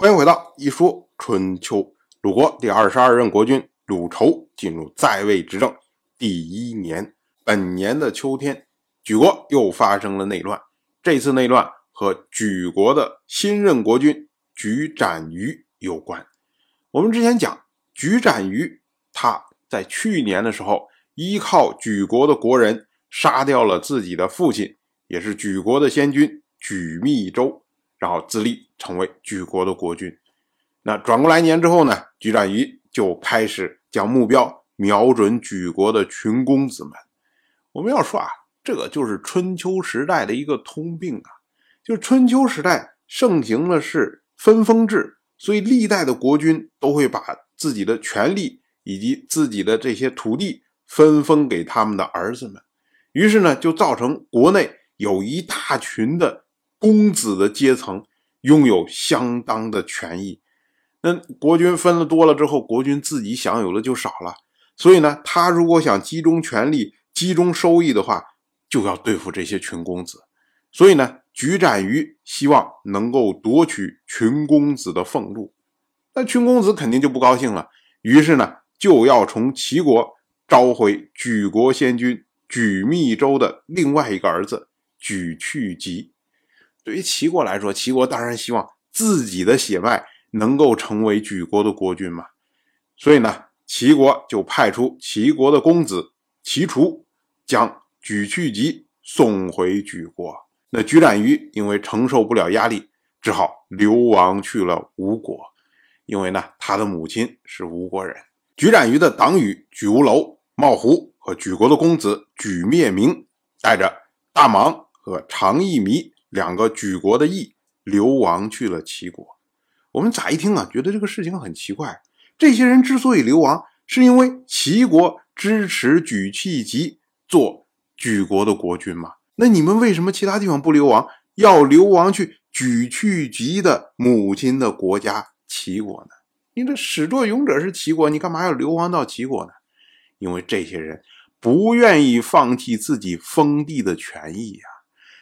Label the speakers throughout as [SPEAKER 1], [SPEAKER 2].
[SPEAKER 1] 欢迎回到一说春秋。鲁国第二十二任国君鲁仇进入在位执政第一年，本年的秋天，举国又发生了内乱。这次内乱和举国的新任国君举展于有关。我们之前讲，举斩于他在去年的时候，依靠举国的国人杀掉了自己的父亲，也是举国的先君举密周，然后自立成为举国的国君。那转过来年之后呢，举斩于就开始将目标瞄准举国的群公子们。我们要说啊，这个就是春秋时代的一个通病啊，就是春秋时代盛行的是分封制。所以历代的国君都会把自己的权利以及自己的这些土地分封给他们的儿子们，于是呢，就造成国内有一大群的公子的阶层拥有相当的权益。那国君分了多了之后，国君自己享有的就少了。所以呢，他如果想集中权力、集中收益的话，就要对付这些群公子。所以呢。举斩于希望能够夺取群公子的俸禄，那群公子肯定就不高兴了。于是呢，就要从齐国召回举国先君举密州的另外一个儿子举去疾。对于齐国来说，齐国当然希望自己的血脉能够成为举国的国君嘛。所以呢，齐国就派出齐国的公子齐楚，将举去疾送回举国。那举斩于因为承受不了压力，只好流亡去了吴国。因为呢，他的母亲是吴国人。举斩于的党羽举无楼、冒胡和举国的公子举灭明，带着大芒和长义弥两个举国的义流亡去了齐国。我们乍一听啊，觉得这个事情很奇怪。这些人之所以流亡，是因为齐国支持举弃疾做举国的国君嘛？那你们为什么其他地方不流亡，要流亡去举去疾的母亲的国家齐国呢？你这始作俑者是齐国，你干嘛要流亡到齐国呢？因为这些人不愿意放弃自己封地的权益呀。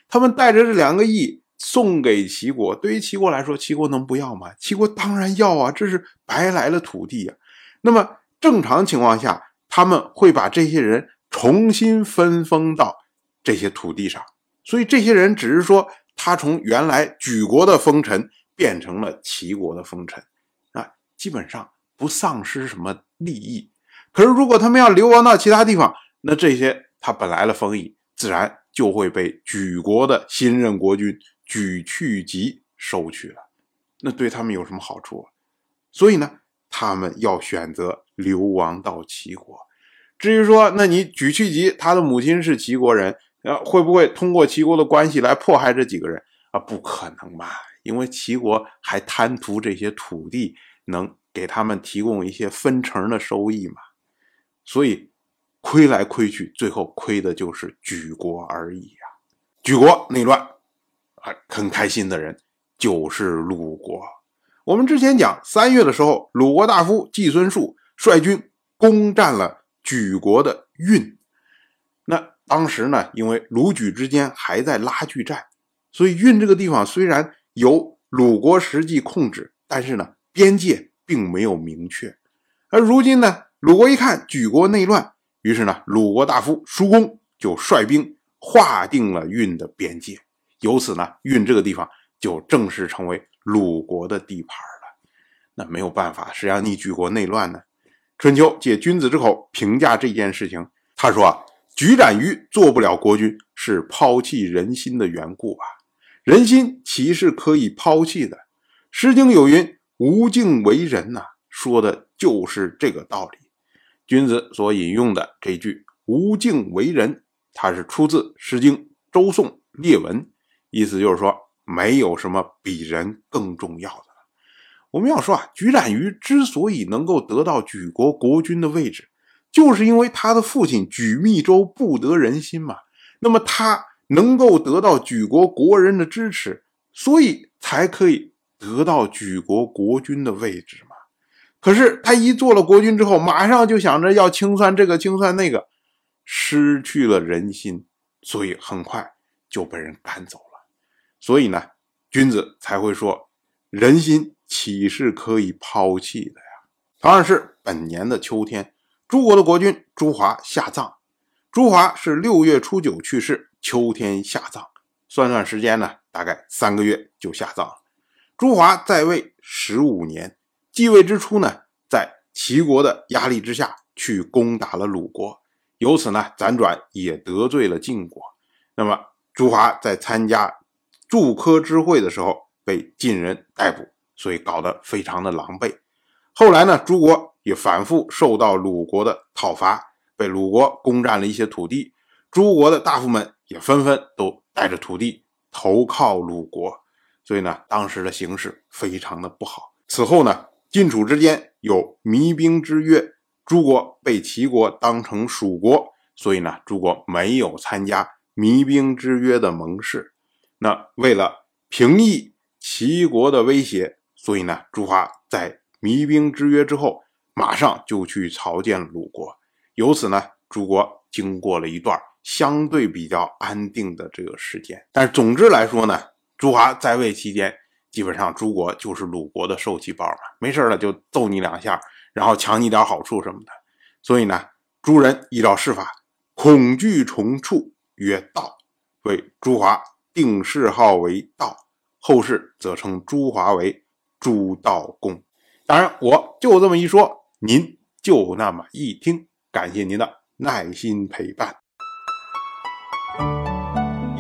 [SPEAKER 1] 他们带着这两个亿送给齐国，对于齐国来说，齐国能不要吗？齐国当然要啊，这是白来的土地呀。那么正常情况下，他们会把这些人重新分封到。这些土地上，所以这些人只是说，他从原来举国的封臣变成了齐国的封臣，啊，基本上不丧失什么利益。可是如果他们要流亡到其他地方，那这些他本来的封邑自然就会被举国的新任国君举去疾收取了。那对他们有什么好处啊？所以呢，他们要选择流亡到齐国。至于说，那你举去疾他的母亲是齐国人。呃，会不会通过齐国的关系来迫害这几个人啊？不可能吧，因为齐国还贪图这些土地能给他们提供一些分成的收益嘛，所以亏来亏去，最后亏的就是举国而已呀。举国内乱啊，很开心的人就是鲁国。我们之前讲三月的时候，鲁国大夫季孙树率军攻占了举国的运，那。当时呢，因为鲁举之间还在拉锯战，所以运这个地方虽然由鲁国实际控制，但是呢，边界并没有明确。而如今呢，鲁国一看举国内乱，于是呢，鲁国大夫叔公就率兵划定了运的边界，由此呢，运这个地方就正式成为鲁国的地盘了。那没有办法，谁让你举国内乱呢？春秋借君子之口评价这件事情，他说啊。举斩于做不了国君，是抛弃人心的缘故吧？人心岂是可以抛弃的？《诗经》有云：“无敬为人”呐，说的就是这个道理。君子所引用的这句“无敬为人”，它是出自《诗经·周颂列文》，意思就是说，没有什么比人更重要的了。我们要说啊，举斩于之所以能够得到举国国君的位置。就是因为他的父亲举密州不得人心嘛，那么他能够得到举国国人的支持，所以才可以得到举国国君的位置。可是他一做了国君之后，马上就想着要清算这个清算那个，失去了人心，所以很快就被人赶走了。所以呢，君子才会说，人心岂是可以抛弃的呀？同样是本年的秋天，朱国的国君朱华下葬。朱华是六月初九去世，秋天下葬，算算时间呢，大概三个月就下葬了。朱华在位十五年，继位之初呢，在齐国的压力之下去攻打了鲁国，由此呢辗转也得罪了晋国。那么朱华在参加祝科之会的时候被晋人逮捕，所以搞得非常的狼狈。后来呢，朱国也反复受到鲁国的讨伐。被鲁国攻占了一些土地，诸国的大夫们也纷纷都带着土地投靠鲁国，所以呢，当时的形势非常的不好。此后呢，晋楚之间有弭兵之约，诸国被齐国当成蜀国，所以呢，诸国没有参加弭兵之约的盟誓。那为了平抑齐国的威胁，所以呢，朱华在弭兵之约之后，马上就去朝见鲁国。由此呢，朱国经过了一段相对比较安定的这个时间。但是总之来说呢，朱华在位期间，基本上朱国就是鲁国的受气包嘛，没事了就揍你两下，然后抢你点好处什么的。所以呢，朱人依照世法，恐惧重处曰道，为朱华定谥号为道，后世则称朱华为朱道公。当然，我就这么一说，您就那么一听。感谢您的耐心陪伴。